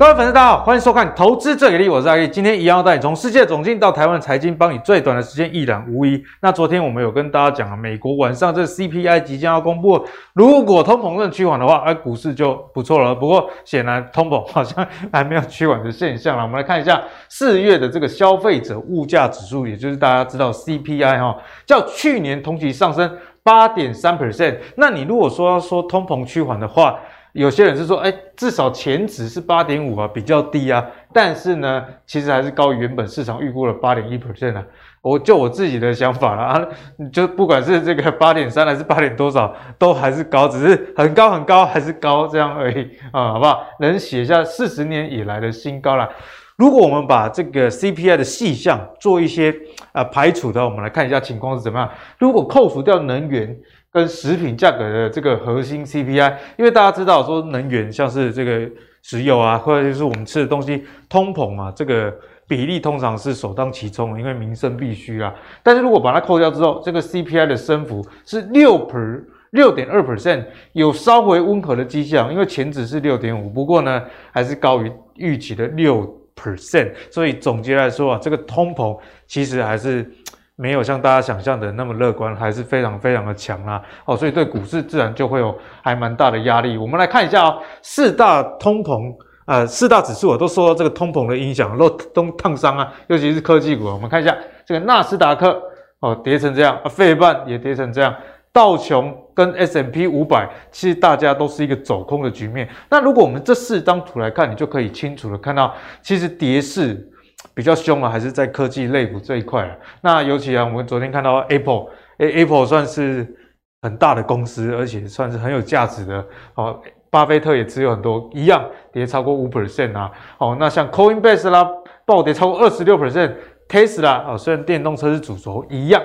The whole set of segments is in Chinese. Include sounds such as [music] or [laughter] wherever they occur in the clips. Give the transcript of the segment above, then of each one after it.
各位粉丝，大家好，欢迎收看《投资最给力》，我是阿力。今天一样要带你从世界总经到台湾财经，帮你最短的时间一览无遗。那昨天我们有跟大家讲啊，美国晚上这 CPI 即将要公布，如果通膨正趋缓的话，哎，股市就不错了。不过显然通膨好像还没有趋缓的现象了。我们来看一下四月的这个消费者物价指数，也就是大家知道 CPI 哈，较去年同期上升八点三 percent。那你如果说要说通膨趋缓的话，有些人是说，哎，至少前值是八点五啊，比较低啊。但是呢，其实还是高于原本市场预估的八点一 percent 啊。我就我自己的想法了啊，[laughs] 就不管是这个八点三还是八点多少，都还是高，只是很高很高还是高这样而已啊，好不好？能写下四十年以来的新高了。如果我们把这个 CPI 的细项做一些呃排除的，我们来看一下情况是怎么样。如果扣除掉能源。跟食品价格的这个核心 CPI，因为大家知道说能源像是这个石油啊，或者就是我们吃的东西，通膨啊，这个比例通常是首当其冲，因为民生必须啊。但是如果把它扣掉之后，这个 CPI 的升幅是六 per 六点二 percent，有稍微温和的迹象，因为前值是六点五，不过呢还是高于预期的六 percent，所以总结来说啊，这个通膨其实还是。没有像大家想象的那么乐观，还是非常非常的强啊！哦，所以对股市自然就会有还蛮大的压力。我们来看一下哦，四大通膨，呃，四大指数啊，都受到这个通膨的影响，都都烫伤啊，尤其是科技股。我们看一下这个纳斯达克哦，跌成这样啊，费半也跌成这样，道琼跟 S M P 五百，其实大家都是一个走空的局面。那如果我们这四张图来看，你就可以清楚的看到，其实跌势。比较凶啊，还是在科技类股这一块啊。那尤其啊，我们昨天看到 Apple，Apple 算是很大的公司，而且算是很有价值的。哦，巴菲特也持有很多，一样跌超过五 percent 啊。哦，那像 Coinbase 啦，暴跌超过二十六 percent，Tesla 哦，虽然电动车是主轴，一样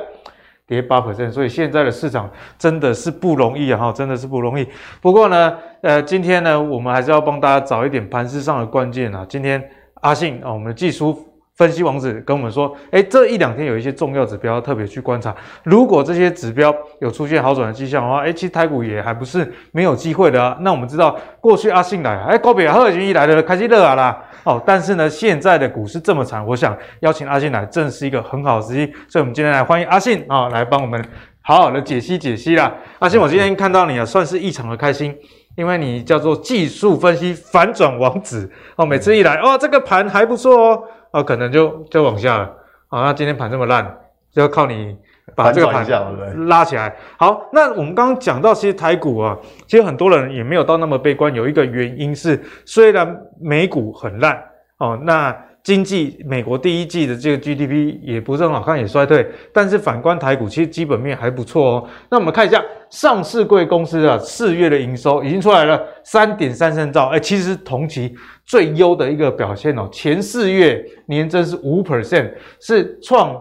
跌八 percent。所以现在的市场真的是不容易啊，哈，真的是不容易。不过呢，呃，今天呢，我们还是要帮大家找一点盘势上的关键啊。今天阿信啊，我们的技术。分析王子跟我们说，哎，这一两天有一些重要指标特别去观察。如果这些指标有出现好转的迹象的话，哎，其实台股也还不是没有机会的啊。那我们知道，过去阿信来，哎，高比赫已经一来了，开始热啊啦。哦，但是呢，现在的股市这么惨，我想邀请阿信来，正是一个很好的时机。所以，我们今天来欢迎阿信啊，来帮我们好好的解析解析啦。阿信，我今天看到你啊，算是异常的开心，因为你叫做技术分析反转王子哦，每次一来，哦，这个盘还不错哦。哦，可能就就往下了。好，那今天盘这么烂，就要靠你把这个盘拉起来。好，那我们刚刚讲到，其实台股啊，其实很多人也没有到那么悲观。有一个原因是，虽然美股很烂哦，那经济美国第一季的这个 GDP 也不是很好看，也衰退。但是反观台股，其实基本面还不错哦。那我们看一下上市柜公司啊，四月的营收已经出来了，三点三三兆。哎，其实同期。最优的一个表现哦，前四月年增是五 percent，是创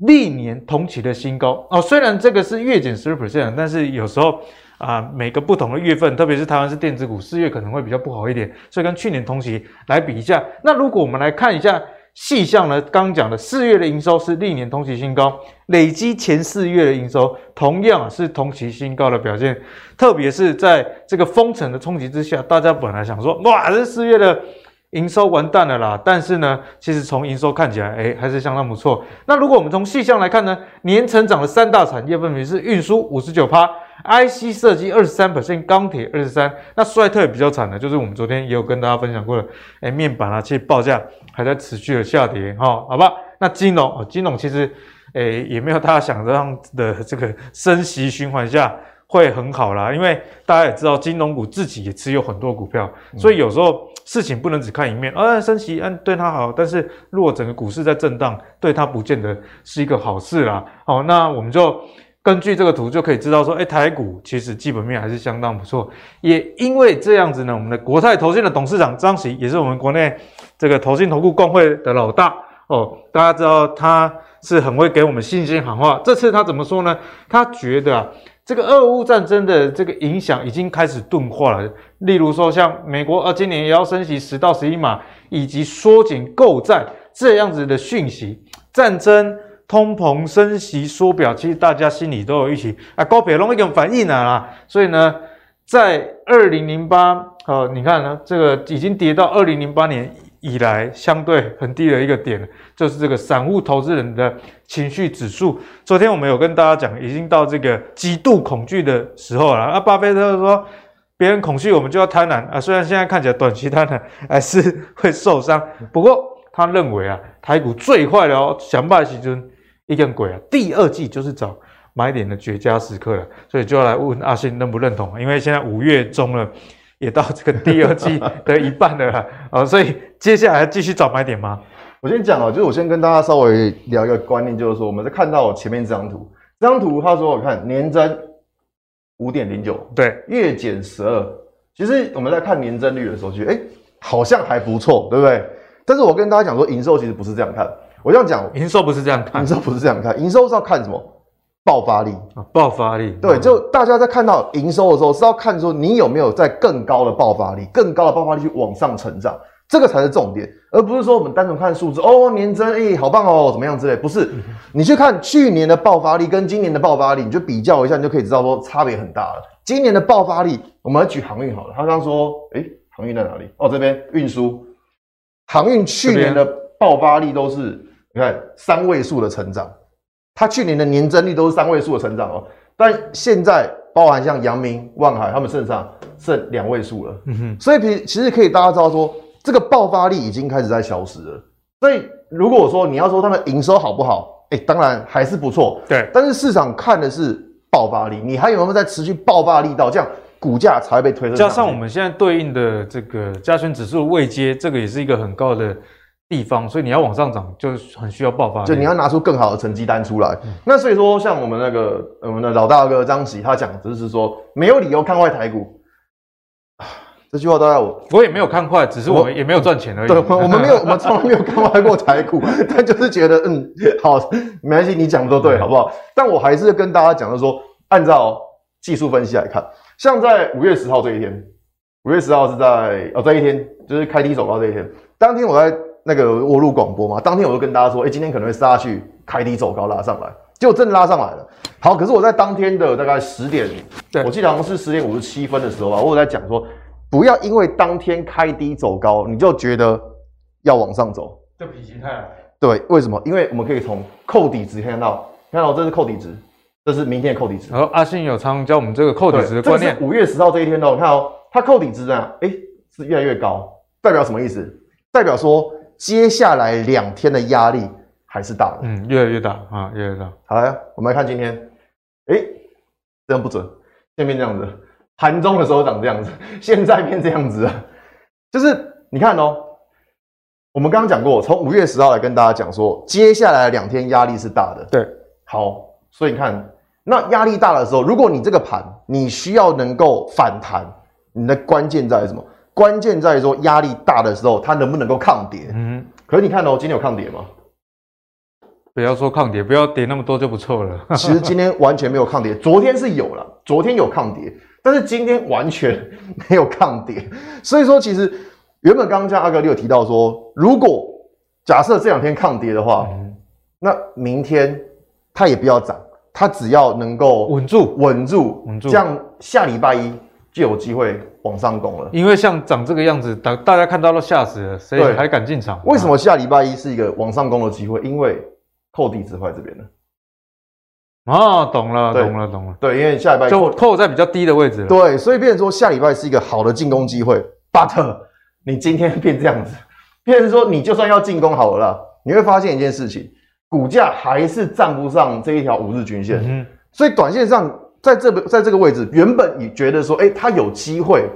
历年同期的新高哦。虽然这个是月减十 percent，但是有时候啊、每个不同的月份，特别是台湾是电子股，四月可能会比较不好一点，所以跟去年同期来比一下。那如果我们来看一下。细项呢？刚刚讲的四月的营收是历年同期新高，累积前四月的营收同样是同期新高的表现。特别是在这个封城的冲击之下，大家本来想说，哇，这四月的营收完蛋了啦。但是呢，其实从营收看起来，哎，还是相当不错。那如果我们从细项来看呢，年成长的三大产业分别是运输五十九趴。IC 设计二十三 percent，钢铁二十三，那衰退比较惨的，就是我们昨天也有跟大家分享过的，哎，面板啊，其实报价还在持续的下跌，哈，好吧？那金融哦，金融其实，哎，也没有大家想象的这个升息循环下会很好啦，因为大家也知道，金融股自己也持有很多股票，所以有时候事情不能只看一面，啊，升息，嗯，对它好，但是如果整个股市在震荡，对它不见得是一个好事啦，好，那我们就。根据这个图就可以知道说，哎，台股其实基本面还是相当不错。也因为这样子呢，我们的国泰投信的董事长张琦也是我们国内这个投信投顾公会的老大哦。大家知道他是很会给我们信心喊话。这次他怎么说呢？他觉得，这个俄乌战争的这个影响已经开始钝化了。例如说，像美国啊，今年也要升息十到十一码，以及缩减购债这样子的讯息，战争。通膨升息缩表，其实大家心里都有预期啊，高铁龙已经反应了啦。所以呢，在二零零八呃，你看呢，这个已经跌到二零零八年以来相对很低的一个点，就是这个散户投资人的情绪指数。昨天我们有跟大家讲，已经到这个极度恐惧的时候了。啊，巴菲特说，别人恐惧，我们就要贪婪啊。虽然现在看起来短期贪婪 [laughs] 还是会受伤，不过他认为啊，台股最坏的哦，想败其中一根鬼啊，第二季就是找买点的绝佳时刻了。所以就要来问阿信认不认同？因为现在五月中了。也到这个第二季的一半了啊、哦，所以接下来继续找买点吗？我先讲啊，就是我先跟大家稍微聊一个观念，就是说我们在看到前面这张图，这张图他说我看年增五点零九，对，月减十二。其实我们在看年增率的时候，觉得哎，好像还不错，对不对？但是我跟大家讲说，营收其实不是这样看。我这样讲，营收不是这样看，营收不是这样看，营收是要看什么？爆发力。啊，爆发力，对，就大家在看到营收的时候，是要看说你有没有在更高的爆发力，更高的爆发力去往上成长，这个才是重点，而不是说我们单纯看数字哦，年增，诶，好棒哦，怎么样之类，不是，你去看去年的爆发力跟今年的爆发力，你就比较一下，你就可以知道说差别很大了。今年的爆发力，我们来举航运好了，他刚刚说，诶，航运在哪里？哦，这边运输，航运去年的爆发力都是你看三位数的成长。它去年的年增率都是三位数的成长哦，但现在包含像阳明、万海，他们身上剩两位数了。嗯哼，所以其其实可以大家知道说，这个爆发力已经开始在消失了。所以如果说你要说他们营收好不好，哎，当然还是不错。对，但是市场看的是爆发力，你还有没有在持续爆发力到，这样股价才会被推升。加上我们现在对应的这个加权指数位阶，这个也是一个很高的。地方，所以你要往上涨，就很需要爆发，就你要拿出更好的成绩单出来。嗯、那所以说，像我们那个我们的老大哥张喜，他讲只是说没有理由看坏台股。[sighs] 这句话大概我我也没有看坏，只是我们也没有赚钱而已。对，我们没有，[laughs] 我们从来没有看坏过台股，但就是觉得嗯，好，没关系，你讲的都对，好不好？但我还是跟大家讲的说，按照技术分析来看，像在五月十号这一天，五月十号是在哦这一天，就是开低走高这一天，当天我在。那个我录广播嘛，当天我就跟大家说，哎、欸，今天可能会杀去开低走高拉上来，结果真的拉上来了。好，可是我在当天的大概十点，对我记得好像是十点五十七分的时候吧，我有在讲说，不要因为当天开低走高，你就觉得要往上走，这否极泰来。对，为什么？因为我们可以从扣底值看到，看到这是扣底值，这是明天的扣底值。然后阿信有常教我们这个扣底值的观念。五月十号这一天哦，看哦，它扣底值啊，哎、欸，是越来越高，代表什么意思？代表说。接下来两天的压力还是大的，嗯，越来越大啊，越来越大。好来，我们来看今天，哎、欸，这样不准，现变这样子，盘中的时候长这样子，现在变这样子，就是你看哦，我们刚刚讲过，从五月十号来跟大家讲说，接下来两天压力是大的，对，好，所以你看，那压力大的时候，如果你这个盘你需要能够反弹，你的关键在什么？关键在于说压力大的时候，它能不能够抗跌？嗯，可是你看哦，今天有抗跌吗？不要说抗跌，不要跌那么多就不错了。[laughs] 其实今天完全没有抗跌，昨天是有了，昨天有抗跌，但是今天完全 [laughs] 没有抗跌。所以说，其实原本刚刚像阿哥你有提到说，如果假设这两天抗跌的话，嗯、那明天它也不要涨，它只要能够稳住，稳住，稳住，这样下礼拜一。就有机会往上攻了，因为像长这个样子，大大家看到都吓死了，谁还敢进场？为什么下礼拜一是一个往上攻的机会？因为扣底值会在这边了。啊，懂了，懂了，懂了。对，因为下礼拜就扣在比较低的位置。对，所以变成说下礼拜是一个好的进攻机会。But 你今天变这样子，变成说你就算要进攻好了啦，你会发现一件事情，股价还是站不上这一条五日均线。嗯，所以短线上。在这个在这个位置，原本你觉得说，哎，它有机会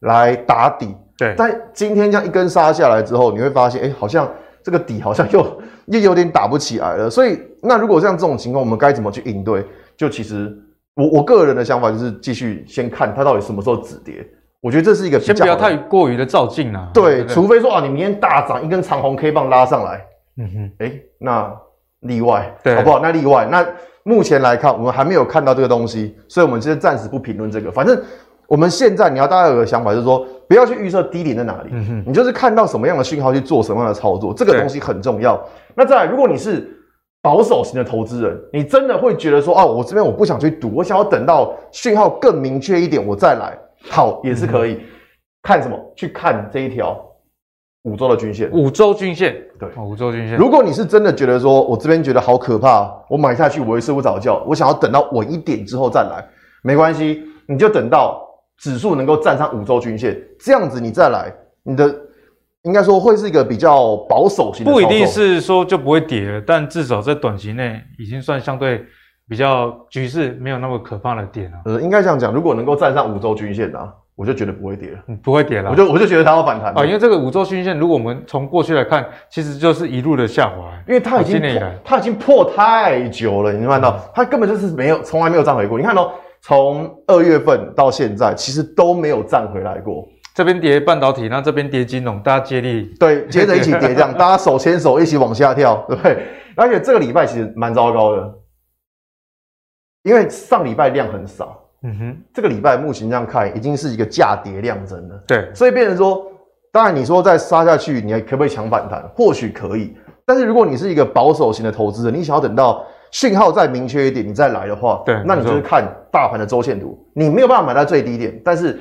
来打底，对。但今天这样一根杀下来之后，你会发现，哎，好像这个底好像又 [laughs] 又有点打不起来了。所以，那如果像这种情况，我们该怎么去应对？就其实我我个人的想法就是继续先看它到底什么时候止跌。我觉得这是一个先不要太过于的照进啊。对除非说啊，你明天大涨一根长红 K 棒拉上来，嗯哼，哎，那例外，对，好不好？那例外那。目前来看，我们还没有看到这个东西，所以我们现在暂时不评论这个。反正我们现在你要大家有个想法，就是说不要去预测低点在哪里，嗯、你就是看到什么样的讯号去做什么样的操作，这个东西很重要。那再来，如果你是保守型的投资人，你真的会觉得说，哦，我这边我不想去赌，我想要等到讯号更明确一点我再来，好，也是可以。嗯、看什么？去看这一条五周的均线。五周均线，对，五周均线。如果你是真的觉得说我这边觉得好可怕，我买下去我会睡不着觉，我想要等到稳一点之后再来，没关系，你就等到指数能够站上五周均线，这样子你再来，你的应该说会是一个比较保守型的。不一定是说就不会跌了，但至少在短期内已经算相对。比较局势没有那么可怕的点啊，呃，应该这样讲，如果能够站上五周均线啊，我就觉得不会跌了，嗯、不会跌了，我就我就觉得它要反弹啊，因为这个五周均线，如果我们从过去来看，其实就是一路的下滑，因为它已经破，它已经破太久了，你看到、嗯、它根本就是没有，从来没有站回过。你看哦从二月份到现在，其实都没有站回来过。这边跌半导体，那这边跌金融，大家接力，对，[laughs] 接着一起跌，这样大家手牵手一起往下跳，对不对？而且这个礼拜其实蛮糟糕的。因为上礼拜量很少，嗯哼，这个礼拜目前这样看，已经是一个价跌量增了，对，所以变成说，当然你说再杀下去，你还可不可以抢反弹？或许可以，但是如果你是一个保守型的投资者，你想要等到讯号再明确一点，你再来的话，对，那你就是看大盘的周线图，你没有办法买到最低点，但是。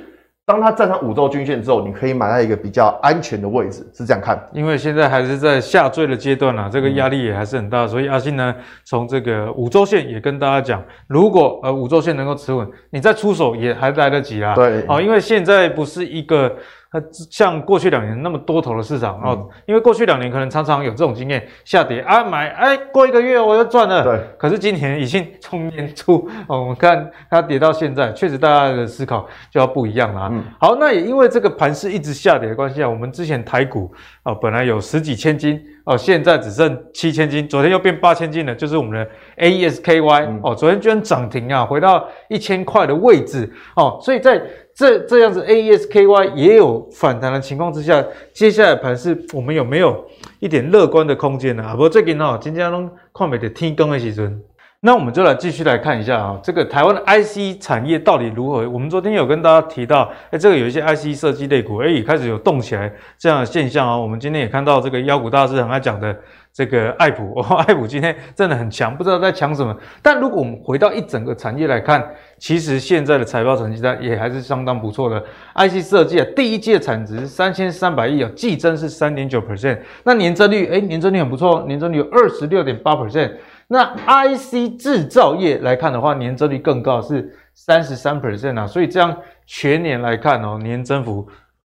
当它站上五周均线之后，你可以买在一个比较安全的位置，是这样看。因为现在还是在下坠的阶段啊，这个压力也还是很大，所以阿信呢，从这个五周线也跟大家讲，如果呃五周线能够持稳，你再出手也还来得及啦。对，哦，因为现在不是一个。它像过去两年那么多头的市场哦，嗯、因为过去两年可能常常有这种经验，下跌啊买，哎过一个月我又赚了。对，可是今年已经从年初哦，我们看它跌到现在，确实大家的思考就要不一样了啊。嗯、好，那也因为这个盘势一直下跌的关系啊，我们之前台股啊、哦、本来有十几千金哦，现在只剩七千金，昨天又变八千金了，就是我们的 AESKY、嗯、哦，昨天居然涨停啊，回到一千块的位置哦，所以在。这这样子，AESKY 也有反弹的情况之下，接下来盘势我们有没有一点乐观的空间呢？啊，不过最近哦，今天拢看不到天更的时阵，那我们就来继续来看一下啊，这个台湾的 IC 产业到底如何？我们昨天有跟大家提到，哎，这个有一些 IC 设计类股，哎，也开始有动起来这样的现象啊。我们今天也看到这个妖股大师很爱讲的。这个爱普 [laughs] 哦，爱普今天真的很强，不知道在强什么。但如果我们回到一整个产业来看，其实现在的财报成绩单也还是相当不错的。IC 设计啊，第一季的产值三千三百亿啊，季增是三点九 percent，那年增率诶年增率很不错，年增率有二十六点八 percent。那 IC 制造业来看的话，年增率更高，是三十三 percent 啊。所以这样全年来看哦，年增幅。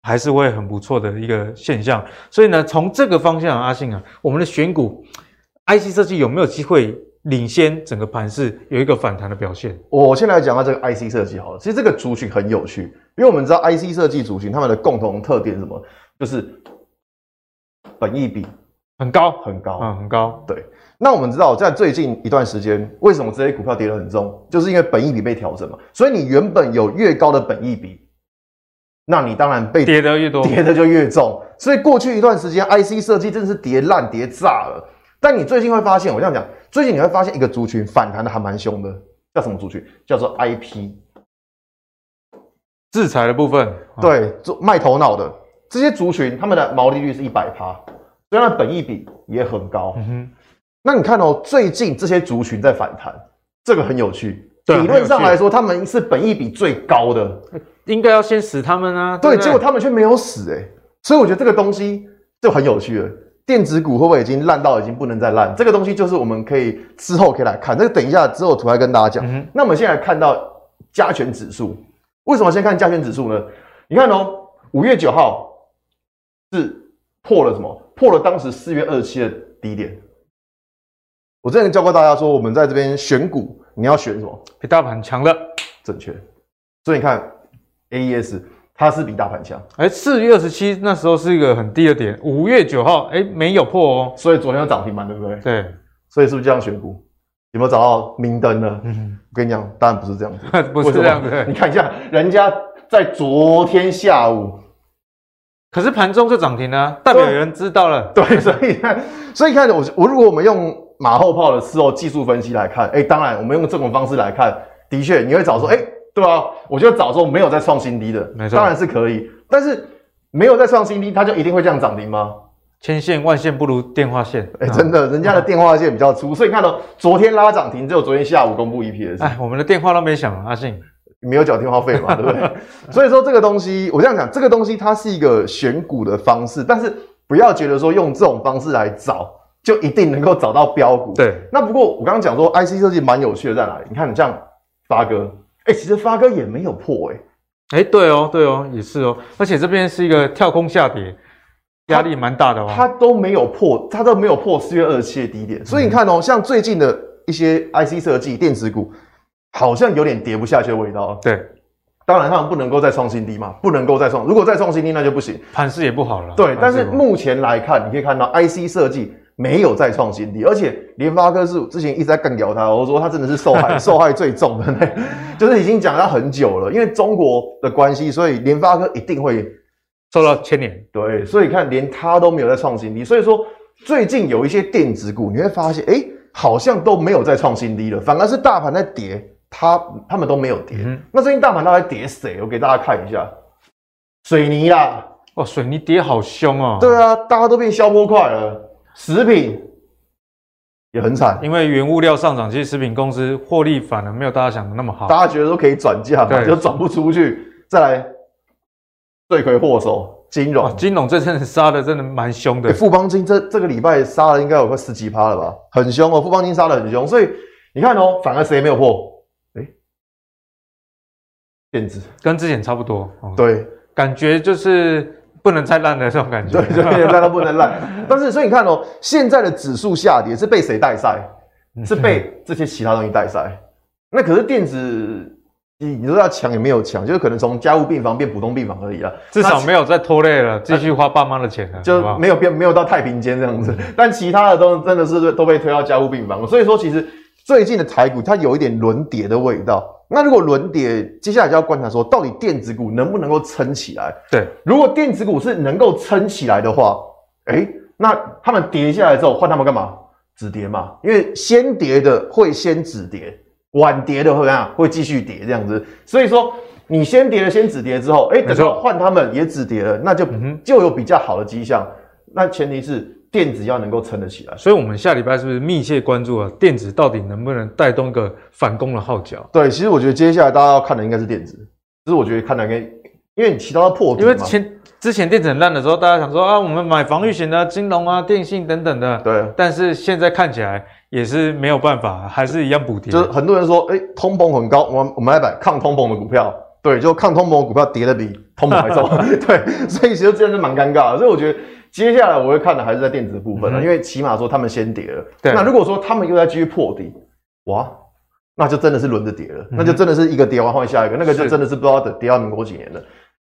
还是会很不错的一个现象，所以呢，从这个方向，阿信啊，我们的选股 IC 设计有没有机会领先整个盘势，有一个反弹的表现？我先来讲到这个 IC 设计好了，其实这个族群很有趣，因为我们知道 IC 设计族群他们的共同特点是什么？就是本益比很高，很高，嗯，很高。对，那我们知道在最近一段时间，为什么这些股票跌得很重？就是因为本益比被调整嘛，所以你原本有越高的本益比。那你当然被跌的越多，跌的就越重。所以过去一段时间，IC 设计真的是跌烂、跌炸了。但你最近会发现，我这样讲，最近你会发现一个族群反弹的还蛮凶的，叫什么族群？叫做 IP，制裁的部分。对，做卖头脑的这些族群，他们的毛利率是一百趴，虽然本益比也很高。嗯哼。那你看哦，最近这些族群在反弹，这个很有趣。理论上来说，他们是本益比最高的。应该要先死他们啊！对，对对，结果他们却没有死哎、欸，所以我觉得这个东西就很有趣了。电子股会不会已经烂到已经不能再烂？这个东西就是我们可以之后可以来看。这个等一下之后图来跟大家讲。嗯、那我们现在看到加权指数，为什么先看加权指数呢？你看哦，五月九号是破了什么？破了当时四月二十七的低点。我之前教过大家说，我们在这边选股，你要选什么？比大盘强的，正确。所以你看。AES 它是比大盘强，哎，四月二十七那时候是一个很低的点，五月九号哎没有破哦，所以昨天有涨停板，对不对？对，所以是不是这样选股？有没有找到明灯呢？嗯，我跟你讲，当然不是这样子，[laughs] 不是这样子。你看一下，人家在昨天下午，可是盘中就涨停了，代表有人知道了。[laughs] 对，所以看，所以看我我如果我们用马后炮的事后技术分析来看，哎，当然我们用这种方式来看，的确你会找说，哎。对啊，我觉得早说没有再创新低的，没错，当然是可以。但是没有再创新低，它就一定会这样涨停吗？千线万线不如电话线，哎，真的，人家的电话线比较粗，所以你看到昨天拉涨停，只有昨天下午公布 EPS。哎，我们的电话都没响，阿信。没有缴电话费嘛，对不对？[laughs] 所以说这个东西，我这样讲，这个东西它是一个选股的方式，但是不要觉得说用这种方式来找，就一定能够找到标股。对。那不过我刚刚讲说，IC 设计蛮有趣的在哪里？你看，你像发哥，哎、欸，其实发哥也没有破、欸，哎，哎，对哦，对哦，也是哦，而且这边是一个跳空下跌，压力蛮大的哦。它都没有破，它都没有破四月二十七的低点，所以你看哦，像最近的一些 IC 设计电子股。好像有点跌不下去的味道。对，当然他们不能够再创新低嘛，不能够再创。如果再创新低，那就不行，盘势也不好了。对，但是目前来看，你可以看到 IC 设计没有再创新低，而且联发科是之前一直在干掉它，我说它真的是受害 [laughs] 受害最重的，就是已经讲它很久了。因为中国的关系，所以联发科一定会受到牵连。对，所以看连它都没有再创新低，所以说最近有一些电子股，你会发现，哎、欸，好像都没有再创新低了，反而是大盘在跌。它他们都没有跌，嗯、那最近大盘到底跌谁？我给大家看一下，水泥啦，哇，水泥跌好凶哦。对啊，大家都变消波块了。食品也很惨，因为原物料上涨，其实食品公司获利反而没有大家想的那么好。大家觉得都可以转嫁嘛，就转不出去。再来，罪魁祸首金融，金融这阵子杀的真的蛮凶的。富邦金这这个礼拜杀了应该有个十几趴了吧，很凶哦。富邦金杀的很凶，所以你看哦，反而谁没有破？电子跟之前差不多，对，感觉就是不能再烂的这种感觉，对，就烂到不能烂。[laughs] 但是，所以你看哦，现在的指数下跌是被谁带赛？是被这些其他东西带赛。那可是电子，你你说要强也没有强，就是可能从家务病房变普通病房而已啊，至少没有再拖累了，继续花爸妈的钱了，就没有变没有到太平间这样子。但其他的都真的是都被推到家务病房了，所以说其实最近的台股它有一点轮跌的味道。那如果轮跌，接下来就要观察说，到底电子股能不能够撑起来？对，如果电子股是能够撑起来的话，诶，那他们跌下来之后，换他们干嘛？止跌嘛，因为先跌的会先止跌，晚跌的会怎样？会继续跌这样子。所以说，你先跌了，先止跌之后，诶，等到换他们也止跌了，那就就有比较好的迹象。那前提是。电子要能够撑得起来，所以我们下礼拜是不是密切关注啊？电子到底能不能带动一个反攻的号角？对，其实我觉得接下来大家要看的应该是电子。其实我觉得看的跟，因为你提到的破，因为前之前电子很烂的时候，大家想说啊，我们买防御型的金融啊、电信等等的。对。但是现在看起来也是没有办法，还是一样补跌。就是很多人说，哎、欸，通膨很高，我们我们来买抗通膨的股票。对，就抗通膨的股票跌的比通膨还重。[laughs] 对，所以其实这样是蛮尴尬的。所以我觉得。接下来我会看的还是在电子的部分了，嗯、因为起码说他们先跌了。对，那如果说他们又在继续破底，哇，那就真的是轮着跌了，嗯、那就真的是一个跌完换下一个，那个就真的是不知道等跌到民国几年了。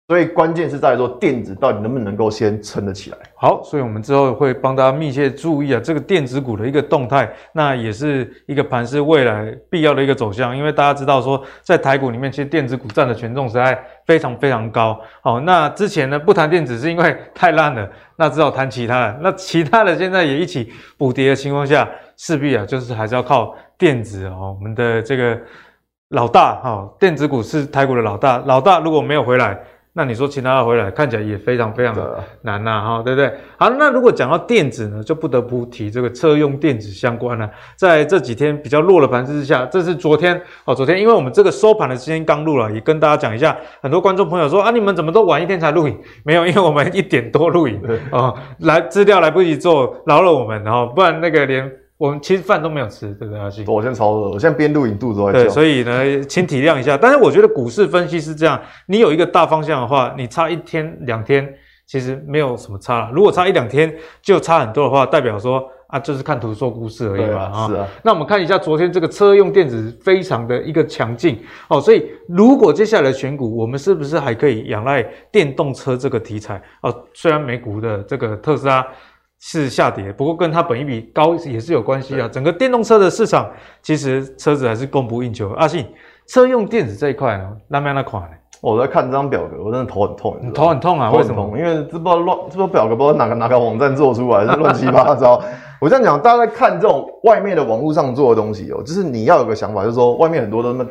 所以关键是在说电子到底能不能够先撑得起来。好，所以我们之后会帮大家密切注意啊，这个电子股的一个动态，那也是一个盘势未来必要的一个走向。因为大家知道说，在台股里面，其实电子股占的权重实在非常非常高。好，那之前呢不谈电子是因为太烂了，那只好谈其他的。那其他的现在也一起补跌的情况下，势必啊就是还是要靠电子哦，我们的这个老大哈，电子股是台股的老大，老大如果没有回来。那你说其他的回来看起来也非常非常的难呐，哈，对不对？好，那如果讲到电子呢，就不得不提这个车用电子相关了。在这几天比较弱的盘势之下，这是昨天哦，昨天因为我们这个收盘的时间刚录了，也跟大家讲一下。很多观众朋友说啊，你们怎么都晚一天才录影？没有，因为我们一点多录影哦，来资料来不及做，饶了我们，然后不然那个连。我们其实饭都没有吃，对不对，阿信？我现在超饿，我现在边录影肚子都在叫。对，所以呢，请体谅一下。但是我觉得股市分析是这样，你有一个大方向的话，你差一天两天其实没有什么差。如果差一两天就差很多的话，代表说啊，就是看图说故事而已嘛。啊，是啊。那我们看一下昨天这个车用电子非常的一个强劲哦，所以如果接下来选股，我们是不是还可以仰赖电动车这个题材哦？虽然美股的这个特斯拉。是下跌，不过跟它本益比高也是有关系啊。整个电动车的市场，其实车子还是供不应求。阿信，车用电子这一块呢，那么那款呢？我在看这张表格，我真的头很痛。你头很痛啊？为什么？因为这不知道乱，这不表格不知道哪个哪个网站做出来，是乱七八糟。[laughs] 我这样讲，大家在看这种外面的网络上做的东西哦，就是你要有个想法，就是说外面很多都那么，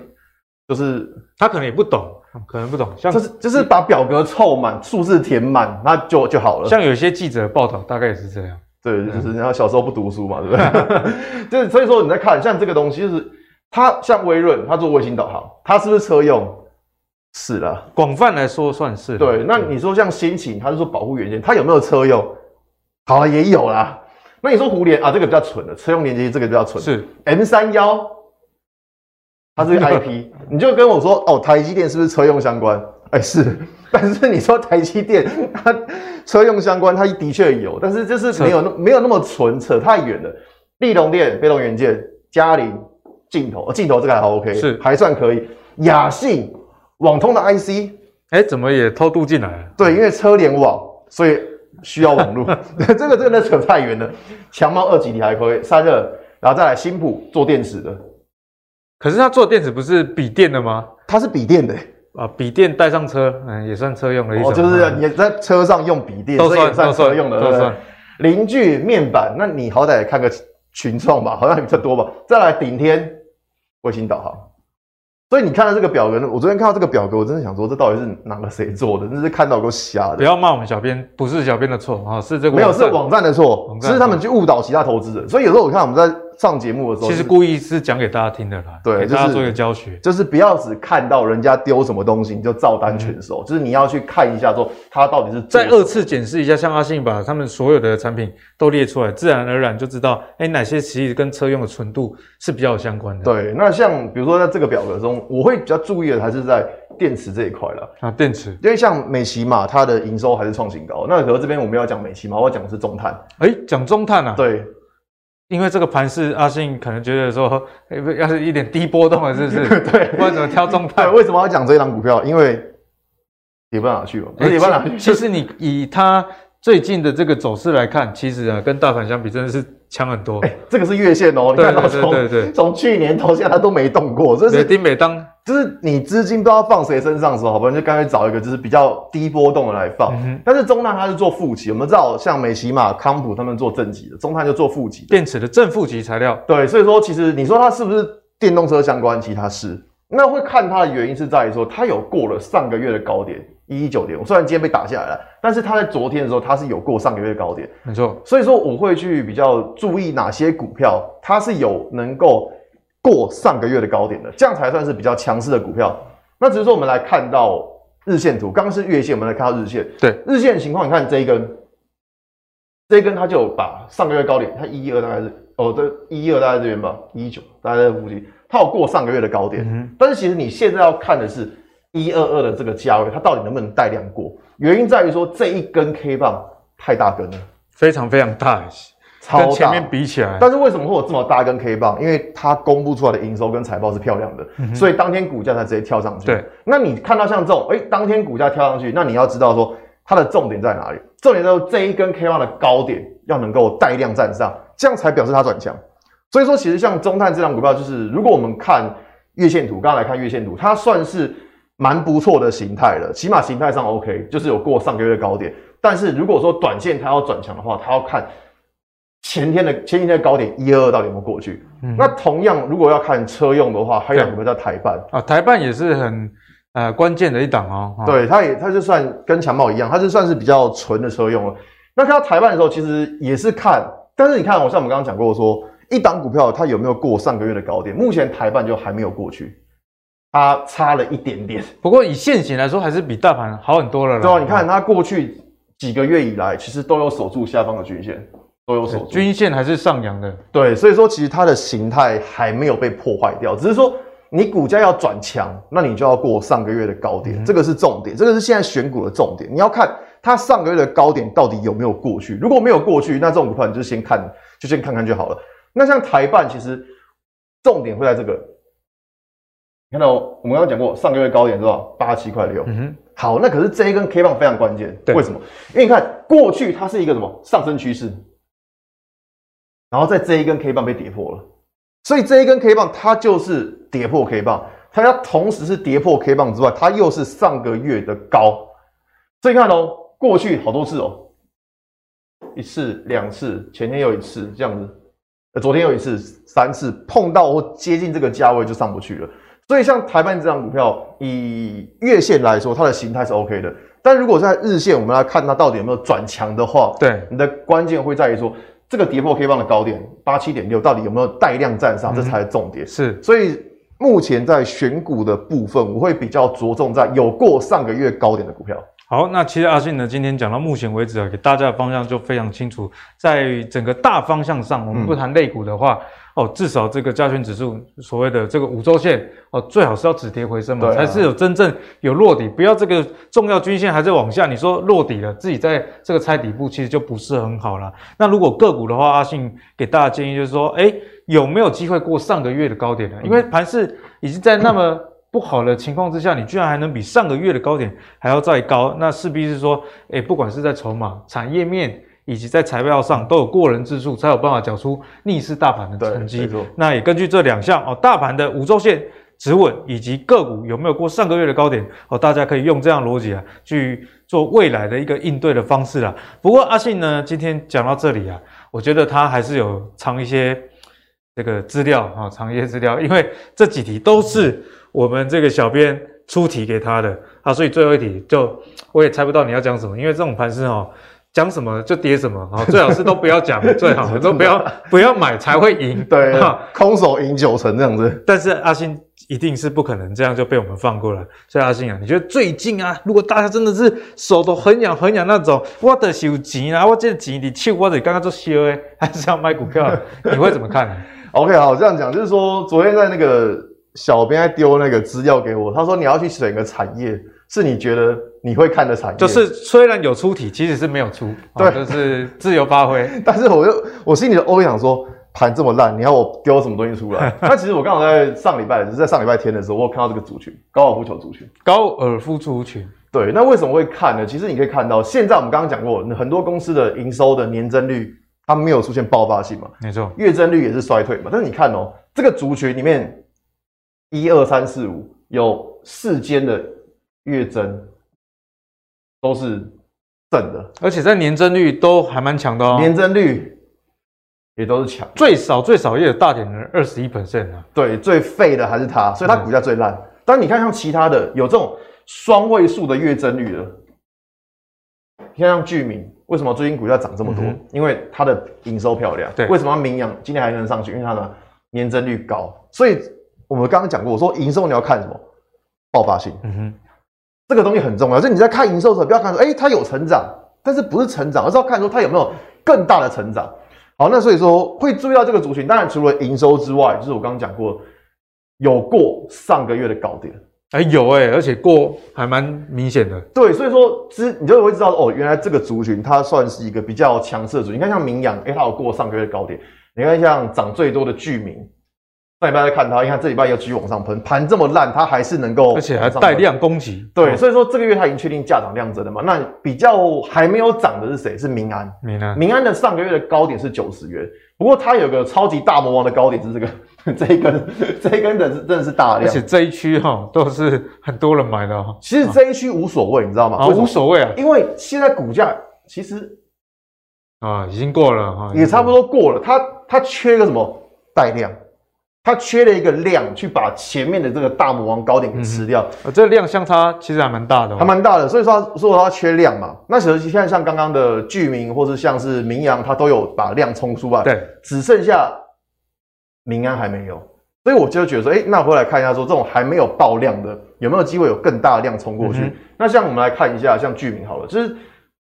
就是他可能也不懂。可能不懂，像就是就是把表格凑满，数字填满，那就就好了。像有些记者报道，大概也是这样。对，就是然后小时候不读书嘛，对不对？[laughs] 就是所以说你在看像这个东西，就是它像微软，它做卫星导航，它是不是车用？是啦，广泛来说算是。对，那你说像心情，它是说保护元件，它有没有车用？好啊，也有啦。那你说互联啊，这个比较蠢的，车用连接这个比较蠢。是 M 三幺，它是个 IP，[laughs] 你就跟我说哦，台积电是不是车用相关？哎、欸，是。但是你说台积电它车用相关，它的确有，但是就是没有那没有那么纯，扯太远了。立隆电被动元件，嘉陵镜头，镜头这个还 OK，是还算可以。雅信网通的 IC，哎、欸，怎么也偷渡进来了？对，因为车联网，所以需要网络。[laughs] 这个真的扯太远了。强茂二级你还可以，散热，然后再来新普做电池的。可是他做电池不是笔电的吗？它是笔电的、欸。啊，笔电带上车，嗯，也算车用的一种。哦，就是你在车上用笔电，都算也算车用的，都算。邻居面板，那你好歹也看个群创吧，好像比较多吧。[laughs] 再来顶天卫星导航。所以你看到这个表格呢，我昨天看到这个表格，我真的想说，这到底是哪个谁做的？真是看到够瞎的。不要骂我们小编，不是小编的错啊，是这个没有是网站的错，只是他们去误导其他投资人。所以有时候我看我们在上节目的时候，其实故意是讲给大家听的啦，对，给大家做一个教学，就是，就是不要只看到人家丢什么东西你就照单全收，嗯，就是你要去看一下说他到底是再二次检视一下，像阿信把他们所有的产品都列出来，自然而然就知道，哎，哪些其实跟车用的纯度是比较有相关的。对，那像比如说在这个表格中，我会比较注意的。还是在电池这一块了啊，电池，因为像美琪嘛，它的营收还是创新高。那可是这边我们要讲美琪嘛，我要讲的是中碳。哎、欸，讲中碳啊？对，因为这个盘是，阿信可能觉得说，欸、要是一点低波动了，是不是？[laughs] 对，不然怎么挑中态？为什么要讲这一档股票？因为跌不到哪去了，跌不到哪去。其实你以它最近的这个走势来看，其实啊，跟大盘相比，真的是。强很多，哎、欸，这个是月线哦、喔，你看到从从去年到现在它都没动过，这是每当就是你资金不知道放谁身上的时候，好不容易就干脆找一个就是比较低波动的来放。嗯、但是中碳它是做负极，我们知道像美琪玛、康普他们做正极的，中碳就做负极，电池的正负极材料。对，所以说其实你说它是不是电动车相关？其实它是。那会看它的原因是在于说它有过了上个月的高点。一一九点，我虽然今天被打下来了，但是它在昨天的时候，它是有过上个月的高点，没错。所以说我会去比较注意哪些股票，它是有能够过上个月的高点的，这样才算是比较强势的股票。那只是说我们来看到日线图，刚刚是月线，我们来看到日线。对，日线的情况，你看这一根，这一根它就把上个月高点，它一一二大概是哦，这一一二大概这边吧，一一九大概在附近，它有过上个月的高点。嗯，但是其实你现在要看的是。一二二的这个价位，它到底能不能带量过？原因在于说这一根 K 棒太大根了，非常非常大，超大，跟前面比起来。但是为什么会有这么大根 K 棒？因为它公布出来的营收跟财报是漂亮的，嗯、所以当天股价才直接跳上去。对，那你看到像这种，哎、欸，当天股价跳上去，那你要知道说它的重点在哪里？重点在说这一根 K 棒的高点要能够带量站上，这样才表示它转强。所以说，其实像中碳这档股票，就是如果我们看月线图，刚刚来看月线图，它算是。蛮不错的形态了，起码形态上 OK，就是有过上个月的高点。但是如果说短线它要转强的话，它要看前天的前几天的高点一二二到底有没有过去。嗯、那同样，如果要看车用的话，还有什么叫台半啊？台半也是很呃关键的一档哦。对，它也它就算跟强茂一样，它就算是比较纯的车用了。那看到台半的时候，其实也是看，但是你看，我像我们刚刚讲过说，一档股票它有没有过上个月的高点？目前台半就还没有过去。它差了一点点，不过以现行来说，还是比大盘好很多了。对啊，你看它过去几个月以来，其实都有守住下方的均线，都有守住，均线还是上扬的。对，所以说其实它的形态还没有被破坏掉，只是说你股价要转强，那你就要过上个月的高点，嗯，这个是重点，这个是现在选股的重点。你要看它上个月的高点到底有没有过去，如果没有过去，那这种股票你就先看，就先看看就好了。那像台办，其实重点会在这个。看到我们刚刚讲过上个月高点是吧？八七块六。嗯哼。好，那可是这一根 K 棒非常关键。对。为什么？因为你看过去它是一个什么上升趋势，然后在这一根 K 棒被跌破了，所以这一根 K 棒它就是跌破 K 棒，它要同时是跌破 K 棒之外，它又是上个月的高。所以看哦，过去好多次哦，一次、两次，前天又一次，这样子，昨天又一次，三次碰到或接近这个价位就上不去了。所以像台半这张股票，以月线来说，它的形态是 OK 的。但如果在日线，我们来看它到底有没有转强的话，对，你的关键会在于说，这个跌破 K 棒的高点八七点六到底有没有带量站上，这才是重点。是，所以目前在选股的部分，我会比较着重在有过上个月高点的股票。好，那其实阿信呢，今天讲到目前为止啊，给大家的方向就非常清楚。在整个大方向上，我们不谈类股的话，嗯、哦，至少这个加权指数所谓的这个五周线哦，最好是要止跌回升嘛，啊、才是有真正有落底。不要这个重要均线还在往下，你说落底了，自己在这个猜底部，其实就不是很好了。那如果个股的话，阿信给大家建议就是说，诶，有没有机会过上个月的高点呢？因为盘势已经在那么。不好的情况之下，你居然还能比上个月的高点还要再高，那势必是说，诶，不管是在筹码、产业面以及在财报上都有过人之处，才有办法讲出逆势大盘的成绩。那也根据这两项哦，大盘的五周线止稳以及个股有没有过上个月的高点哦，大家可以用这样逻辑啊去做未来的一个应对的方式啦。不过阿信呢，今天讲到这里啊，我觉得他还是有藏一些这个资料啊，藏一些资料，因为这几题都是。我们这个小编出题给他的啊，所以最后一题就我也猜不到你要讲什么，因为这种盘是哦，讲什么就跌什么啊，最好是都不要讲，[laughs] 最好都不要不要买才会赢，对，空手赢九成这样子。但是阿信一定是不可能这样就被我们放过了，所以阿信啊，你觉得最近啊，如果大家真的是手都很痒很痒那种，我的有钱啊，我这钱你去我得刚刚做烧诶，还是要买股票，[laughs] 你会怎么看呢？OK，好，这样讲就是说，昨天在那个。小编还丢那个资料给我，他说你要去选一个产业，是你觉得你会看的产业。就是虽然有出题，其实是没有出，对，就是自由发挥。[laughs] 但是我又我心里的 OS 想说，盘这么烂，你要我丢什么东西出来？[laughs] 那其实我刚好在上礼拜，就是在上礼拜天的时候，我有看到这个族群，高尔夫球族群。高尔夫族群，对，那为什么会看呢？其实你可以看到，现在我们刚刚讲过，很多公司的营收的年增率，它没有出现爆发性嘛，没错，月增率也是衰退嘛。但是你看哦，这个族群里面。一二三四五有四间的月增都是正的，而且在年增率都还蛮强的哦。年增率也都是强，最少最少也有大点的二十一 percent 啊。对，最废的还是它，所以它股价最烂。但你看像其他的有这种双位数的月增率的，你看像聚明，为什么最近股价涨这么多？嗯、因为它的营收漂亮。对，为什么明阳今天还能上去？因为它的年增率高，所以。我们刚刚讲过，我说营收你要看什么？爆发性。嗯哼，这个东西很重要。就你在看营收的时候，不要看说，哎，它有成长，但是不是成长，而是要看说它有没有更大的成长。好，那所以说会注意到这个族群。当然，除了营收之外，就是我刚刚讲过，有过上个月的高点。哎，有哎，而且过还蛮明显的。对，所以说，知你就会知道哦，原来这个族群它算是一个比较强势的族群。你看像明阳，哎，它有过上个月的高点。你看像涨最多的聚明。上礼拜在看它，你看这礼拜又继续往上喷，盘这么烂，它还是能够，而且还带量攻击。对，所以说这个月它已经确定价涨量增了嘛。那比较还没有涨的是谁？是民安。民安，民安的上个月的高点是九十元，不过它有个超级大魔王的高点是这个，[laughs] 这一根，这一根的是真的是大量，而且这一区哈都是很多人买的哈。其实这一区无所谓，你知道吗？啊，无所谓啊，因为现在股价其实啊已经过了哈，也差不多过了，它它缺个什么带量。它缺了一个量，去把前面的这个大魔王高点给吃掉。呃、嗯，这个量相差其实还蛮大的，还蛮大的。所以说它，说它缺量嘛。那其实现在像刚刚的聚明，或是像是明阳，它都有把量冲出来。对，只剩下明安还没有。所以我就觉得说，哎、欸，那回来看一下，说这种还没有爆量的，有没有机会有更大的量冲过去？嗯、那像我们来看一下，像聚明好了，就是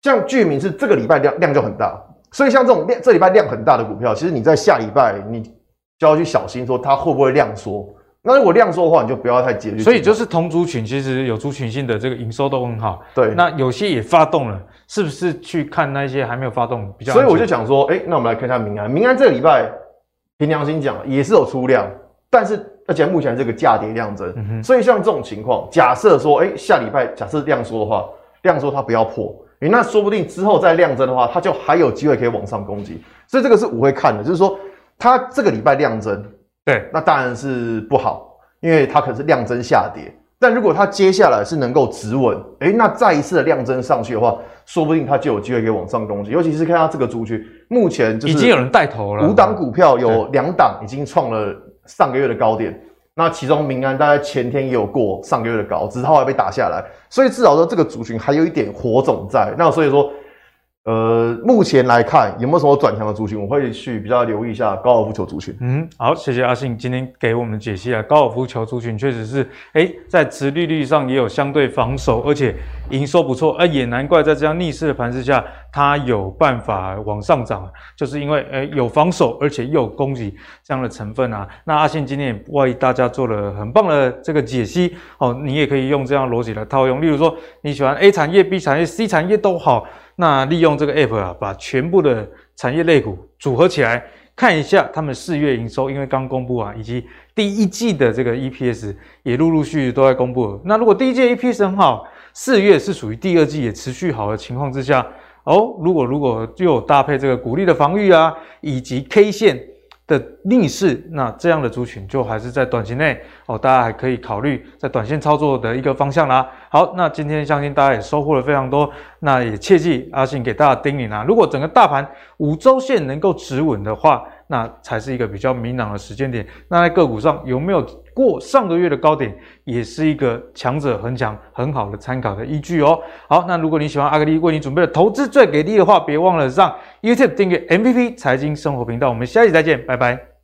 像聚明是这个礼拜量量就很大，所以像这种量这礼拜量很大的股票，其实你在下礼拜你。就要去小心，说它会不会量缩。那如果量缩的话，你就不要太急。所以就是同族群，其实有族群性的这个营收都很好。对，那有些也发动了，是不是去看那些还没有发动比较？所以我就想说，哎、欸，那我们来看一下明安。明安这个礼拜，凭良心讲也是有出量，但是而且目前这个价跌量增。嗯、所以像这种情况，假设说，哎、欸，下礼拜假设量缩的话，量缩它不要破，哎、欸，那说不定之后再量增的话，它就还有机会可以往上攻击。所以这个是我会看的，就是说。它这个礼拜量增，对，那当然是不好，因为它可能是量增下跌。但如果它接下来是能够止稳，诶，那再一次的量增上去的话，说不定它就有机会可以往上攻击。尤其是看它这个族群，目前就是已经有人带头了，五档股票有两档已经创了上个月的高点。那其中民安大概前天也有过上个月的高，只是后来被打下来，所以至少说这个族群还有一点火种在。那所以说。呃，目前来看有没有什么转强的族群，我会去比较留意一下高尔夫球族群。嗯，好，谢谢阿信今天给我们解析啊，高尔夫球族群确实是，诶，在殖利率上也有相对防守，而且营收不错，而也难怪在这样逆势的盘势下，它有办法往上涨，就是因为诶有防守，而且又有攻击这样的成分啊。那阿信今天也为大家做了很棒的这个解析哦，你也可以用这样逻辑来套用，例如说你喜欢 A 产业、B 产业、C 产业都好。那利用这个 app 啊，把全部的产业类股组合起来，看一下他们四月营收，因为刚公布啊，以及第一季的这个 EPS 也陆陆续续都在公布了。那如果第一季 EPS 很好，四月是属于第二季也持续好的情况之下，哦，如果如果又搭配这个股利的防御啊，以及 K 线。的逆势，那这样的族群就还是在短期内哦，大家还可以考虑在短线操作的一个方向啦。好，那今天相信大家也收获了非常多，那也切记阿信给大家叮咛啊，如果整个大盘五周线能够止稳的话，那才是一个比较明朗的时间点。那在个股上有没有过上个月的高点，也是一个强者恒强很好的参考的依据哦。好，那如果你喜欢阿格力为你准备的投资最给力的话，别忘了上 YouTube 订阅 MVP 财经生活频道。我们下期再见，拜拜。